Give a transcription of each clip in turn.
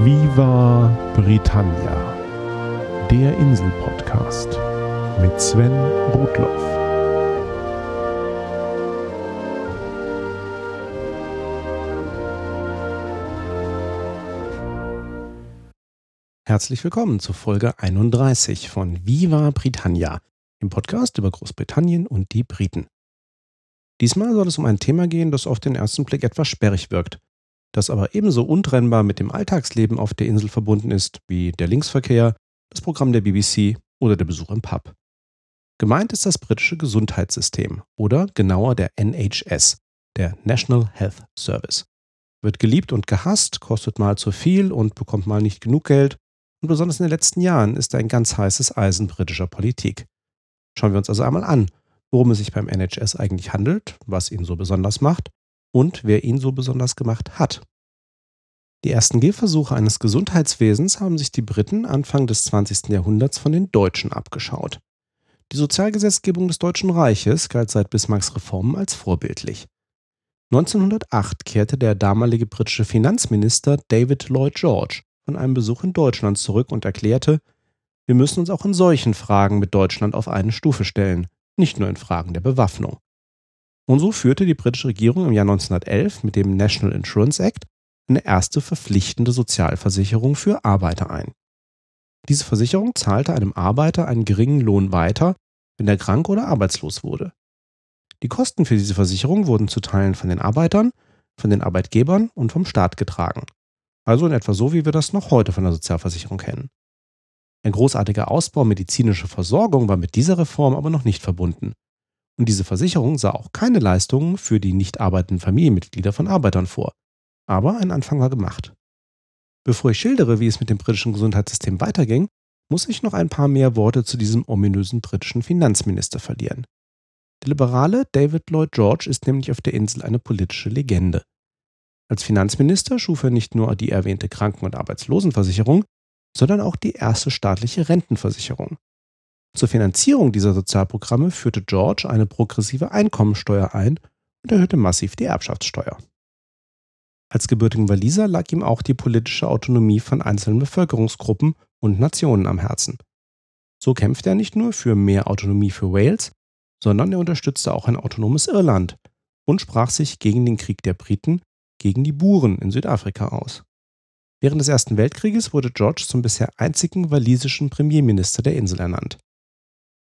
Viva Britannia, der Insel-Podcast mit Sven Rudloff. Herzlich willkommen zur Folge 31 von Viva Britannia, dem Podcast über Großbritannien und die Briten. Diesmal soll es um ein Thema gehen, das auf den ersten Blick etwas sperrig wirkt, das aber ebenso untrennbar mit dem Alltagsleben auf der Insel verbunden ist wie der Linksverkehr, das Programm der BBC oder der Besuch im Pub. Gemeint ist das britische Gesundheitssystem oder genauer der NHS, der National Health Service. Wird geliebt und gehasst, kostet mal zu viel und bekommt mal nicht genug Geld und besonders in den letzten Jahren ist er ein ganz heißes Eisen britischer Politik. Schauen wir uns also einmal an, worum es sich beim NHS eigentlich handelt, was ihn so besonders macht und wer ihn so besonders gemacht hat. Die ersten Gehversuche eines Gesundheitswesens haben sich die Briten Anfang des 20. Jahrhunderts von den Deutschen abgeschaut. Die Sozialgesetzgebung des Deutschen Reiches galt seit Bismarcks Reformen als vorbildlich. 1908 kehrte der damalige britische Finanzminister David Lloyd George von einem Besuch in Deutschland zurück und erklärte, wir müssen uns auch in solchen Fragen mit Deutschland auf eine Stufe stellen nicht nur in Fragen der Bewaffnung. Und so führte die britische Regierung im Jahr 1911 mit dem National Insurance Act eine erste verpflichtende Sozialversicherung für Arbeiter ein. Diese Versicherung zahlte einem Arbeiter einen geringen Lohn weiter, wenn er krank oder arbeitslos wurde. Die Kosten für diese Versicherung wurden zu Teilen von den Arbeitern, von den Arbeitgebern und vom Staat getragen. Also in etwa so, wie wir das noch heute von der Sozialversicherung kennen. Ein großartiger Ausbau medizinischer Versorgung war mit dieser Reform aber noch nicht verbunden. Und diese Versicherung sah auch keine Leistungen für die nicht arbeitenden Familienmitglieder von Arbeitern vor. Aber ein Anfang war gemacht. Bevor ich schildere, wie es mit dem britischen Gesundheitssystem weiterging, muss ich noch ein paar mehr Worte zu diesem ominösen britischen Finanzminister verlieren. Der liberale David Lloyd George ist nämlich auf der Insel eine politische Legende. Als Finanzminister schuf er nicht nur die erwähnte Kranken- und Arbeitslosenversicherung, sondern auch die erste staatliche Rentenversicherung. Zur Finanzierung dieser Sozialprogramme führte George eine progressive Einkommensteuer ein und erhöhte massiv die Erbschaftssteuer. Als gebürtigen Waliser lag ihm auch die politische Autonomie von einzelnen Bevölkerungsgruppen und Nationen am Herzen. So kämpfte er nicht nur für mehr Autonomie für Wales, sondern er unterstützte auch ein autonomes Irland und sprach sich gegen den Krieg der Briten gegen die Buren in Südafrika aus. Während des Ersten Weltkrieges wurde George zum bisher einzigen walisischen Premierminister der Insel ernannt.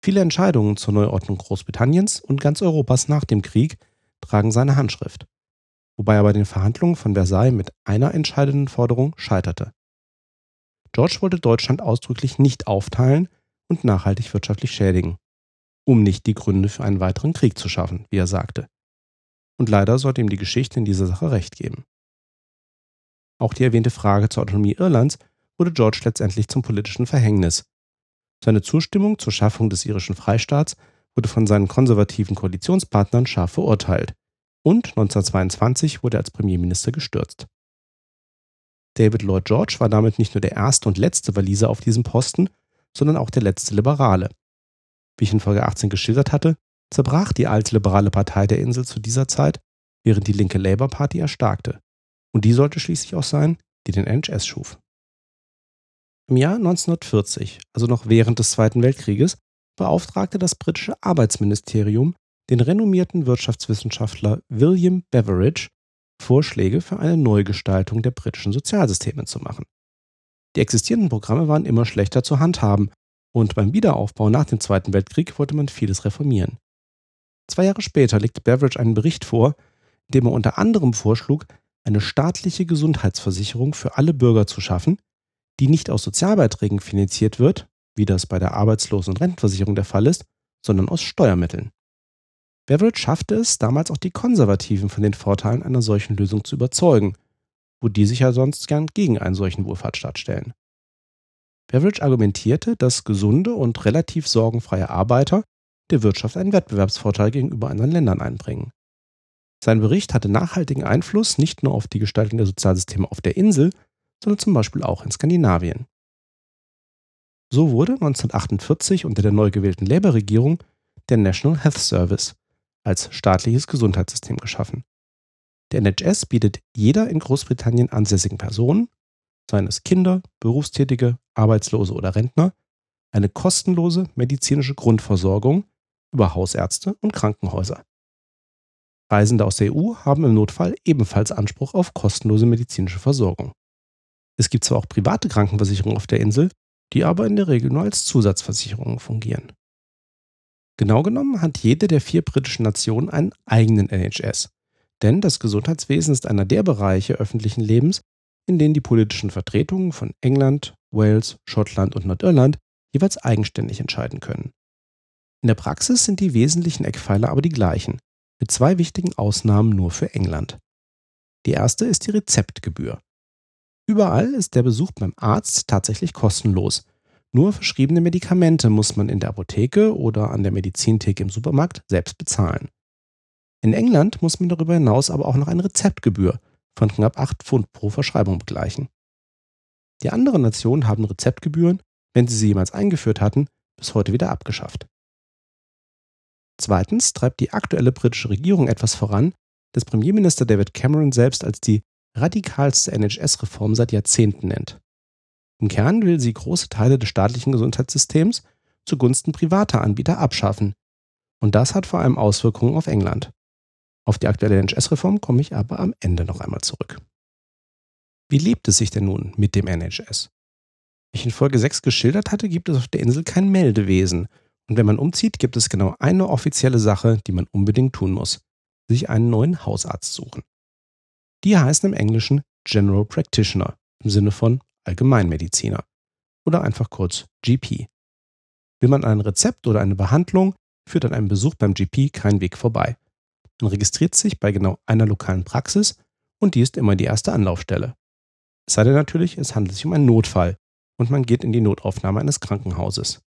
Viele Entscheidungen zur Neuordnung Großbritanniens und ganz Europas nach dem Krieg tragen seine Handschrift, wobei er bei den Verhandlungen von Versailles mit einer entscheidenden Forderung scheiterte. George wollte Deutschland ausdrücklich nicht aufteilen und nachhaltig wirtschaftlich schädigen, um nicht die Gründe für einen weiteren Krieg zu schaffen, wie er sagte. Und leider sollte ihm die Geschichte in dieser Sache recht geben. Auch die erwähnte Frage zur Autonomie Irlands wurde George letztendlich zum politischen Verhängnis. Seine Zustimmung zur Schaffung des irischen Freistaats wurde von seinen konservativen Koalitionspartnern scharf verurteilt und 1922 wurde er als Premierminister gestürzt. David Lloyd George war damit nicht nur der erste und letzte Waliser auf diesem Posten, sondern auch der letzte Liberale. Wie ich in Folge 18 geschildert hatte, zerbrach die alte liberale Partei der Insel zu dieser Zeit, während die linke Labour Party erstarkte. Und die sollte schließlich auch sein, die den NHS schuf. Im Jahr 1940, also noch während des Zweiten Weltkrieges, beauftragte das britische Arbeitsministerium den renommierten Wirtschaftswissenschaftler William Beveridge, Vorschläge für eine Neugestaltung der britischen Sozialsysteme zu machen. Die existierenden Programme waren immer schlechter zu handhaben und beim Wiederaufbau nach dem Zweiten Weltkrieg wollte man vieles reformieren. Zwei Jahre später legte Beveridge einen Bericht vor, in dem er unter anderem vorschlug, eine staatliche Gesundheitsversicherung für alle Bürger zu schaffen, die nicht aus Sozialbeiträgen finanziert wird, wie das bei der Arbeitslosen- und Rentenversicherung der Fall ist, sondern aus Steuermitteln. Beveridge schaffte es, damals auch die Konservativen von den Vorteilen einer solchen Lösung zu überzeugen, wo die sich ja sonst gern gegen einen solchen Wohlfahrtsstaat stellen. Beveridge argumentierte, dass gesunde und relativ sorgenfreie Arbeiter der Wirtschaft einen Wettbewerbsvorteil gegenüber anderen Ländern einbringen. Sein Bericht hatte nachhaltigen Einfluss nicht nur auf die Gestaltung der Sozialsysteme auf der Insel, sondern zum Beispiel auch in Skandinavien. So wurde 1948 unter der neu gewählten Labour-Regierung der National Health Service als staatliches Gesundheitssystem geschaffen. Der NHS bietet jeder in Großbritannien ansässigen Person, seien es Kinder, Berufstätige, Arbeitslose oder Rentner, eine kostenlose medizinische Grundversorgung über Hausärzte und Krankenhäuser. Reisende aus der EU haben im Notfall ebenfalls Anspruch auf kostenlose medizinische Versorgung. Es gibt zwar auch private Krankenversicherungen auf der Insel, die aber in der Regel nur als Zusatzversicherungen fungieren. Genau genommen hat jede der vier britischen Nationen einen eigenen NHS, denn das Gesundheitswesen ist einer der Bereiche öffentlichen Lebens, in denen die politischen Vertretungen von England, Wales, Schottland und Nordirland jeweils eigenständig entscheiden können. In der Praxis sind die wesentlichen Eckpfeiler aber die gleichen, mit zwei wichtigen Ausnahmen nur für England. Die erste ist die Rezeptgebühr. Überall ist der Besuch beim Arzt tatsächlich kostenlos. Nur verschriebene Medikamente muss man in der Apotheke oder an der Medizintheke im Supermarkt selbst bezahlen. In England muss man darüber hinaus aber auch noch eine Rezeptgebühr von knapp 8 Pfund pro Verschreibung begleichen. Die anderen Nationen haben Rezeptgebühren, wenn sie sie jemals eingeführt hatten, bis heute wieder abgeschafft. Zweitens treibt die aktuelle britische Regierung etwas voran, das Premierminister David Cameron selbst als die radikalste NHS-Reform seit Jahrzehnten nennt. Im Kern will sie große Teile des staatlichen Gesundheitssystems zugunsten privater Anbieter abschaffen. Und das hat vor allem Auswirkungen auf England. Auf die aktuelle NHS-Reform komme ich aber am Ende noch einmal zurück. Wie lebt es sich denn nun mit dem NHS? Wie ich in Folge 6 geschildert hatte, gibt es auf der Insel kein Meldewesen. Und wenn man umzieht, gibt es genau eine offizielle Sache, die man unbedingt tun muss. Sich einen neuen Hausarzt suchen. Die heißen im Englischen General Practitioner im Sinne von Allgemeinmediziner oder einfach kurz GP. Will man ein Rezept oder eine Behandlung, führt an einem Besuch beim GP kein Weg vorbei. Man registriert sich bei genau einer lokalen Praxis und die ist immer die erste Anlaufstelle. Es sei denn natürlich, es handelt sich um einen Notfall und man geht in die Notaufnahme eines Krankenhauses.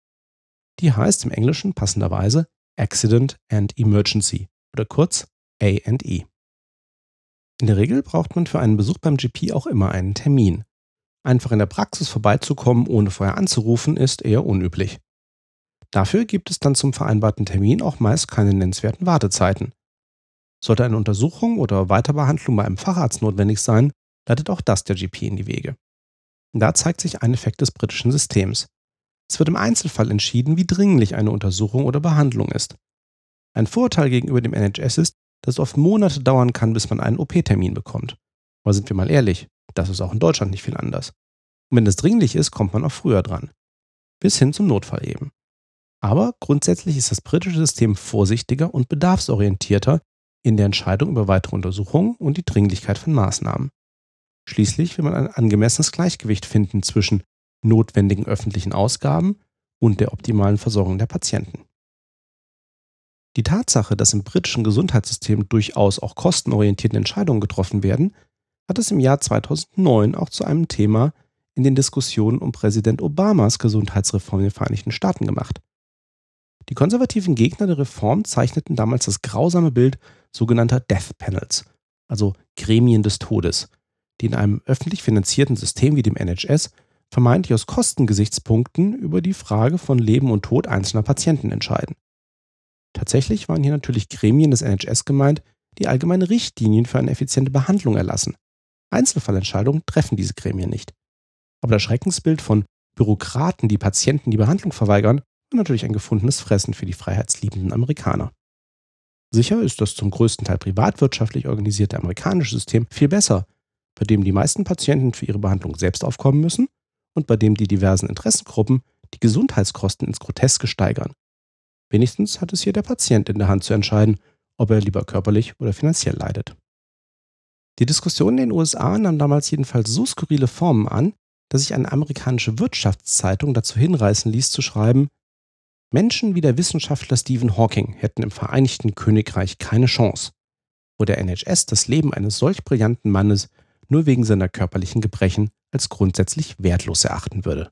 Die heißt im Englischen passenderweise Accident and Emergency oder kurz A&E. In der Regel braucht man für einen Besuch beim GP auch immer einen Termin. Einfach in der Praxis vorbeizukommen, ohne vorher anzurufen, ist eher unüblich. Dafür gibt es dann zum vereinbarten Termin auch meist keine nennenswerten Wartezeiten. Sollte eine Untersuchung oder Weiterbehandlung bei einem Facharzt notwendig sein, leitet auch das der GP in die Wege. Da zeigt sich ein Effekt des britischen Systems. Es wird im Einzelfall entschieden, wie dringlich eine Untersuchung oder Behandlung ist. Ein Vorteil gegenüber dem NHS ist, dass es oft Monate dauern kann, bis man einen OP-Termin bekommt. Aber sind wir mal ehrlich, das ist auch in Deutschland nicht viel anders. Und wenn es dringlich ist, kommt man auch früher dran. Bis hin zum Notfall eben. Aber grundsätzlich ist das britische System vorsichtiger und bedarfsorientierter in der Entscheidung über weitere Untersuchungen und die Dringlichkeit von Maßnahmen. Schließlich will man ein angemessenes Gleichgewicht finden zwischen notwendigen öffentlichen Ausgaben und der optimalen Versorgung der Patienten. Die Tatsache, dass im britischen Gesundheitssystem durchaus auch kostenorientierte Entscheidungen getroffen werden, hat es im Jahr 2009 auch zu einem Thema in den Diskussionen um Präsident Obamas Gesundheitsreform in den Vereinigten Staaten gemacht. Die konservativen Gegner der Reform zeichneten damals das grausame Bild sogenannter Death Panels, also Gremien des Todes, die in einem öffentlich finanzierten System wie dem NHS vermeintlich aus Kostengesichtspunkten über die Frage von Leben und Tod einzelner Patienten entscheiden. Tatsächlich waren hier natürlich Gremien des NHS gemeint, die allgemeine Richtlinien für eine effiziente Behandlung erlassen. Einzelfallentscheidungen treffen diese Gremien nicht. Aber das Schreckensbild von Bürokraten, die Patienten die Behandlung verweigern, war natürlich ein gefundenes Fressen für die freiheitsliebenden Amerikaner. Sicher ist das zum größten Teil privatwirtschaftlich organisierte amerikanische System viel besser, bei dem die meisten Patienten für ihre Behandlung selbst aufkommen müssen und bei dem die diversen Interessengruppen die Gesundheitskosten ins Groteske steigern. Wenigstens hat es hier der Patient in der Hand zu entscheiden, ob er lieber körperlich oder finanziell leidet. Die Diskussion in den USA nahm damals jedenfalls so skurrile Formen an, dass sich eine amerikanische Wirtschaftszeitung dazu hinreißen ließ zu schreiben, Menschen wie der Wissenschaftler Stephen Hawking hätten im Vereinigten Königreich keine Chance, wo der NHS das Leben eines solch brillanten Mannes nur wegen seiner körperlichen Gebrechen als grundsätzlich wertlos erachten würde.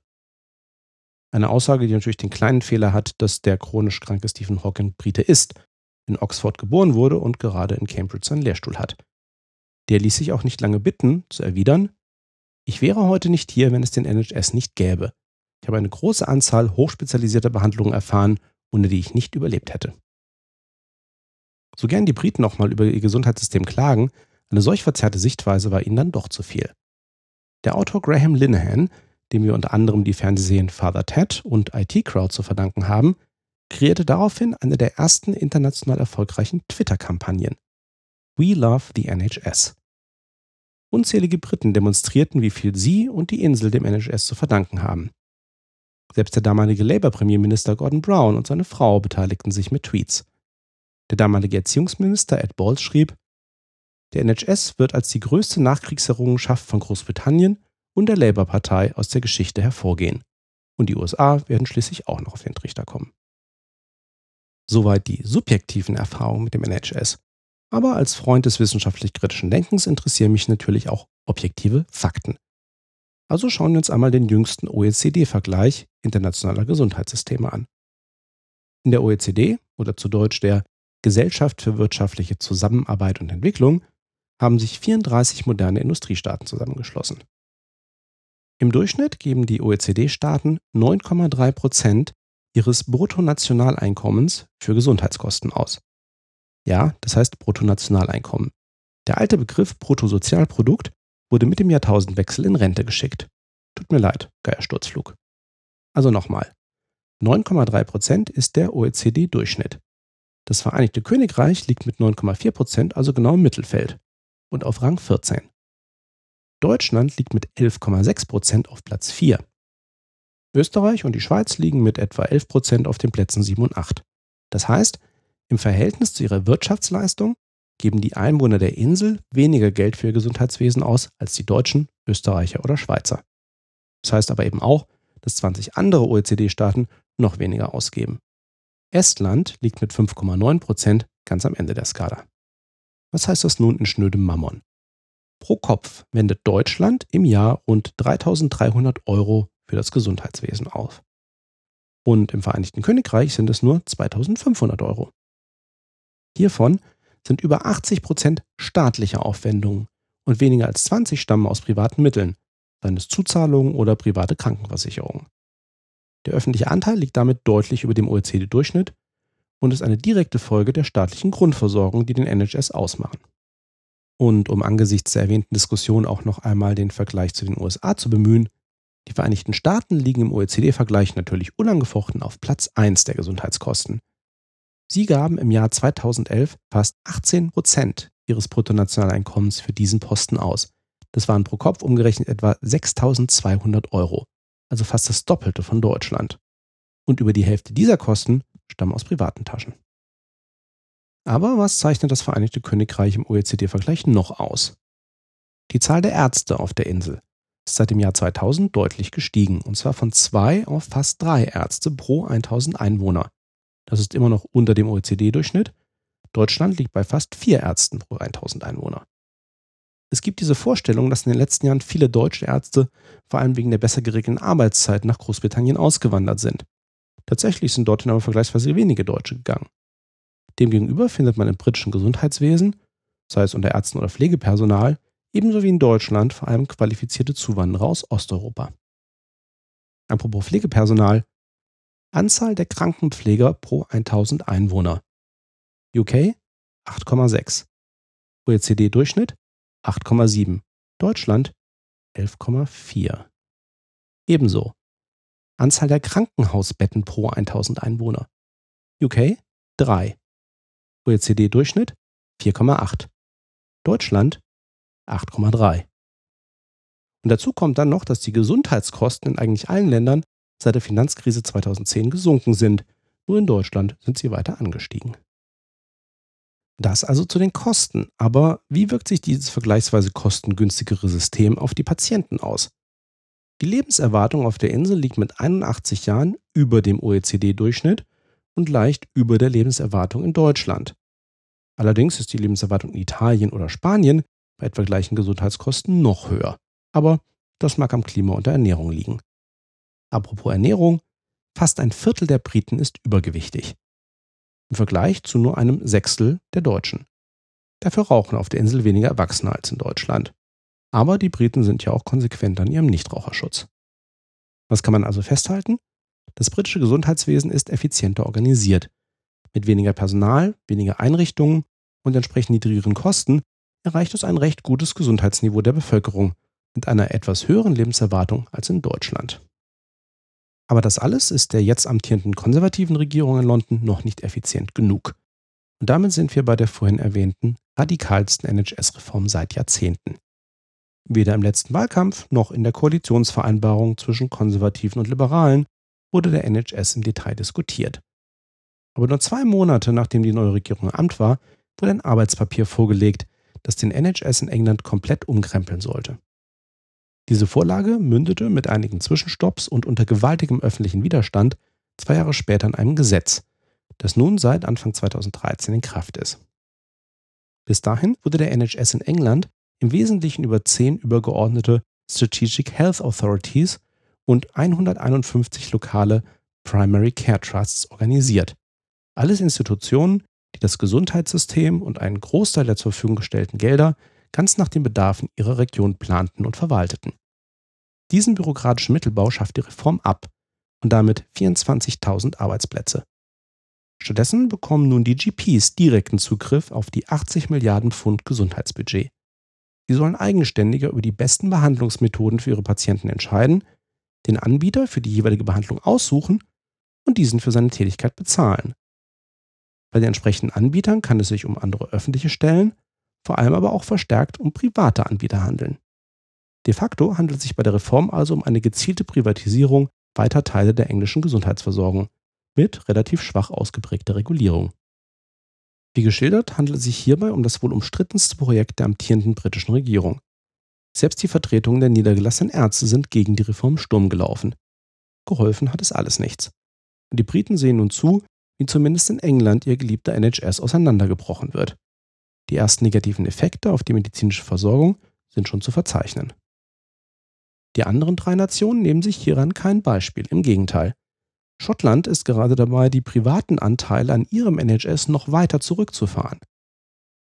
Eine Aussage, die natürlich den kleinen Fehler hat, dass der chronisch kranke Stephen Hawking Brite ist, in Oxford geboren wurde und gerade in Cambridge seinen Lehrstuhl hat. Der ließ sich auch nicht lange bitten, zu erwidern, ich wäre heute nicht hier, wenn es den NHS nicht gäbe. Ich habe eine große Anzahl hochspezialisierter Behandlungen erfahren, ohne die ich nicht überlebt hätte. So gern die Briten auch mal über ihr Gesundheitssystem klagen, eine solch verzerrte Sichtweise war ihnen dann doch zu viel. Der Autor Graham Linehan, dem wir unter anderem die Fernsehserien Father Ted und IT Crowd zu verdanken haben, kreierte daraufhin eine der ersten international erfolgreichen Twitter-Kampagnen. We Love the NHS. Unzählige Briten demonstrierten, wie viel sie und die Insel dem NHS zu verdanken haben. Selbst der damalige Labour-Premierminister Gordon Brown und seine Frau beteiligten sich mit Tweets. Der damalige Erziehungsminister Ed Balls schrieb, der NHS wird als die größte Nachkriegserrungenschaft von Großbritannien und der Labour-Partei aus der Geschichte hervorgehen. Und die USA werden schließlich auch noch auf den Trichter kommen. Soweit die subjektiven Erfahrungen mit dem NHS. Aber als Freund des wissenschaftlich-kritischen Denkens interessieren mich natürlich auch objektive Fakten. Also schauen wir uns einmal den jüngsten OECD-Vergleich internationaler Gesundheitssysteme an. In der OECD, oder zu Deutsch der Gesellschaft für wirtschaftliche Zusammenarbeit und Entwicklung, haben sich 34 moderne Industriestaaten zusammengeschlossen. Im Durchschnitt geben die OECD-Staaten 9,3 Prozent ihres Bruttonationaleinkommens für Gesundheitskosten aus. Ja, das heißt Bruttonationaleinkommen. Der alte Begriff Bruttosozialprodukt wurde mit dem Jahrtausendwechsel in Rente geschickt. Tut mir leid, Geiersturzflug. Also nochmal. 9,3 Prozent ist der OECD-Durchschnitt. Das Vereinigte Königreich liegt mit 9,4 Prozent also genau im Mittelfeld und auf Rang 14. Deutschland liegt mit 11,6 Prozent auf Platz 4. Österreich und die Schweiz liegen mit etwa 11 Prozent auf den Plätzen 7 und 8. Das heißt, im Verhältnis zu ihrer Wirtschaftsleistung geben die Einwohner der Insel weniger Geld für ihr Gesundheitswesen aus als die Deutschen, Österreicher oder Schweizer. Das heißt aber eben auch, dass 20 andere OECD-Staaten noch weniger ausgeben. Estland liegt mit 5,9 Prozent ganz am Ende der Skala. Was heißt das nun in schnödem Mammon? Pro Kopf wendet Deutschland im Jahr rund 3300 Euro für das Gesundheitswesen auf. Und im Vereinigten Königreich sind es nur 2500 Euro. Hiervon sind über 80 Prozent staatliche Aufwendungen und weniger als 20 stammen aus privaten Mitteln, seien es Zuzahlungen oder private Krankenversicherungen. Der öffentliche Anteil liegt damit deutlich über dem OECD-Durchschnitt und ist eine direkte Folge der staatlichen Grundversorgung, die den NHS ausmachen. Und um angesichts der erwähnten Diskussion auch noch einmal den Vergleich zu den USA zu bemühen, die Vereinigten Staaten liegen im OECD-Vergleich natürlich unangefochten auf Platz 1 der Gesundheitskosten. Sie gaben im Jahr 2011 fast 18 Prozent ihres Bruttonationaleinkommens für diesen Posten aus. Das waren pro Kopf umgerechnet etwa 6.200 Euro, also fast das Doppelte von Deutschland. Und über die Hälfte dieser Kosten stammen aus privaten Taschen. Aber was zeichnet das Vereinigte Königreich im OECD-Vergleich noch aus? Die Zahl der Ärzte auf der Insel ist seit dem Jahr 2000 deutlich gestiegen, und zwar von zwei auf fast drei Ärzte pro 1000 Einwohner. Das ist immer noch unter dem OECD-Durchschnitt. Deutschland liegt bei fast vier Ärzten pro 1000 Einwohner. Es gibt diese Vorstellung, dass in den letzten Jahren viele deutsche Ärzte vor allem wegen der besser geregelten Arbeitszeit nach Großbritannien ausgewandert sind. Tatsächlich sind dorthin aber vergleichsweise wenige Deutsche gegangen. Demgegenüber findet man im britischen Gesundheitswesen, sei es unter Ärzten oder Pflegepersonal, ebenso wie in Deutschland vor allem qualifizierte Zuwanderer aus Osteuropa. Apropos Pflegepersonal. Anzahl der Krankenpfleger pro 1000 Einwohner. UK 8,6. OECD-Durchschnitt 8,7. Deutschland 11,4. Ebenso. Anzahl der Krankenhausbetten pro 1000 Einwohner. UK 3. OECD-Durchschnitt 4,8. Deutschland 8,3. Und dazu kommt dann noch, dass die Gesundheitskosten in eigentlich allen Ländern seit der Finanzkrise 2010 gesunken sind. Nur in Deutschland sind sie weiter angestiegen. Das also zu den Kosten. Aber wie wirkt sich dieses vergleichsweise kostengünstigere System auf die Patienten aus? Die Lebenserwartung auf der Insel liegt mit 81 Jahren über dem OECD-Durchschnitt und leicht über der Lebenserwartung in Deutschland. Allerdings ist die Lebenserwartung in Italien oder Spanien bei etwa gleichen Gesundheitskosten noch höher. Aber das mag am Klima und der Ernährung liegen. Apropos Ernährung, fast ein Viertel der Briten ist übergewichtig. Im Vergleich zu nur einem Sechstel der Deutschen. Dafür rauchen auf der Insel weniger Erwachsene als in Deutschland. Aber die Briten sind ja auch konsequent an ihrem Nichtraucherschutz. Was kann man also festhalten? Das britische Gesundheitswesen ist effizienter organisiert. Mit weniger Personal, weniger Einrichtungen und entsprechend niedrigeren Kosten erreicht es ein recht gutes Gesundheitsniveau der Bevölkerung, mit einer etwas höheren Lebenserwartung als in Deutschland. Aber das alles ist der jetzt amtierenden konservativen Regierung in London noch nicht effizient genug. Und damit sind wir bei der vorhin erwähnten radikalsten NHS-Reform seit Jahrzehnten. Weder im letzten Wahlkampf noch in der Koalitionsvereinbarung zwischen Konservativen und Liberalen wurde der NHS im Detail diskutiert. Aber nur zwei Monate nachdem die neue Regierung im Amt war, wurde ein Arbeitspapier vorgelegt, das den NHS in England komplett umkrempeln sollte. Diese Vorlage mündete mit einigen Zwischenstopps und unter gewaltigem öffentlichen Widerstand zwei Jahre später in einem Gesetz, das nun seit Anfang 2013 in Kraft ist. Bis dahin wurde der NHS in England im Wesentlichen über zehn übergeordnete Strategic Health Authorities und 151 lokale Primary Care Trusts organisiert. Alles Institutionen, die das Gesundheitssystem und einen Großteil der zur Verfügung gestellten Gelder ganz nach den Bedarfen ihrer Region planten und verwalteten. Diesen bürokratischen Mittelbau schafft die Reform ab und damit 24.000 Arbeitsplätze. Stattdessen bekommen nun die GPs direkten Zugriff auf die 80 Milliarden Pfund Gesundheitsbudget. Sie sollen eigenständiger über die besten Behandlungsmethoden für ihre Patienten entscheiden, den Anbieter für die jeweilige Behandlung aussuchen und diesen für seine Tätigkeit bezahlen. Bei den entsprechenden Anbietern kann es sich um andere öffentliche Stellen, vor allem aber auch verstärkt um private Anbieter handeln. De facto handelt es sich bei der Reform also um eine gezielte Privatisierung weiter Teile der englischen Gesundheitsversorgung mit relativ schwach ausgeprägter Regulierung. Wie geschildert handelt es sich hierbei um das wohl umstrittenste Projekt der amtierenden britischen Regierung. Selbst die Vertretungen der niedergelassenen Ärzte sind gegen die Reform Sturm gelaufen. Geholfen hat es alles nichts. Und die Briten sehen nun zu, wie zumindest in England ihr geliebter NHS auseinandergebrochen wird. Die ersten negativen Effekte auf die medizinische Versorgung sind schon zu verzeichnen. Die anderen drei Nationen nehmen sich hieran kein Beispiel, im Gegenteil. Schottland ist gerade dabei, die privaten Anteile an ihrem NHS noch weiter zurückzufahren.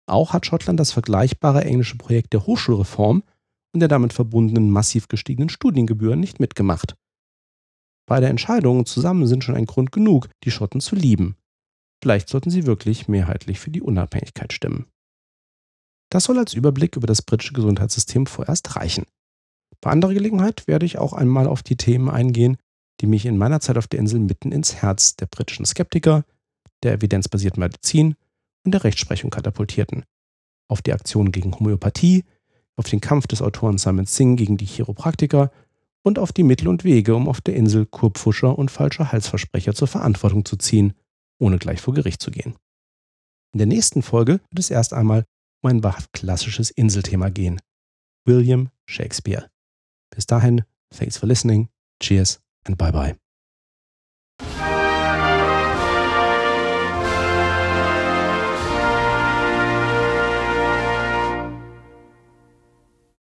Auch hat Schottland das vergleichbare englische Projekt der Hochschulreform und der damit verbundenen massiv gestiegenen Studiengebühren nicht mitgemacht. Beide Entscheidungen zusammen sind schon ein Grund genug, die Schotten zu lieben. Vielleicht sollten sie wirklich mehrheitlich für die Unabhängigkeit stimmen. Das soll als Überblick über das britische Gesundheitssystem vorerst reichen. Bei anderer Gelegenheit werde ich auch einmal auf die Themen eingehen, die mich in meiner Zeit auf der Insel mitten ins Herz der britischen Skeptiker, der evidenzbasierten Medizin und der Rechtsprechung katapultierten. Auf die Aktion gegen Homöopathie, auf den Kampf des Autoren Simon Singh gegen die Chiropraktiker und auf die Mittel und Wege, um auf der Insel Kurpfuscher und falsche Halsversprecher zur Verantwortung zu ziehen, ohne gleich vor Gericht zu gehen. In der nächsten Folge wird es erst einmal um ein wahrhaft klassisches Inselthema gehen. William Shakespeare. Bis dahin, thanks for listening, cheers and bye bye.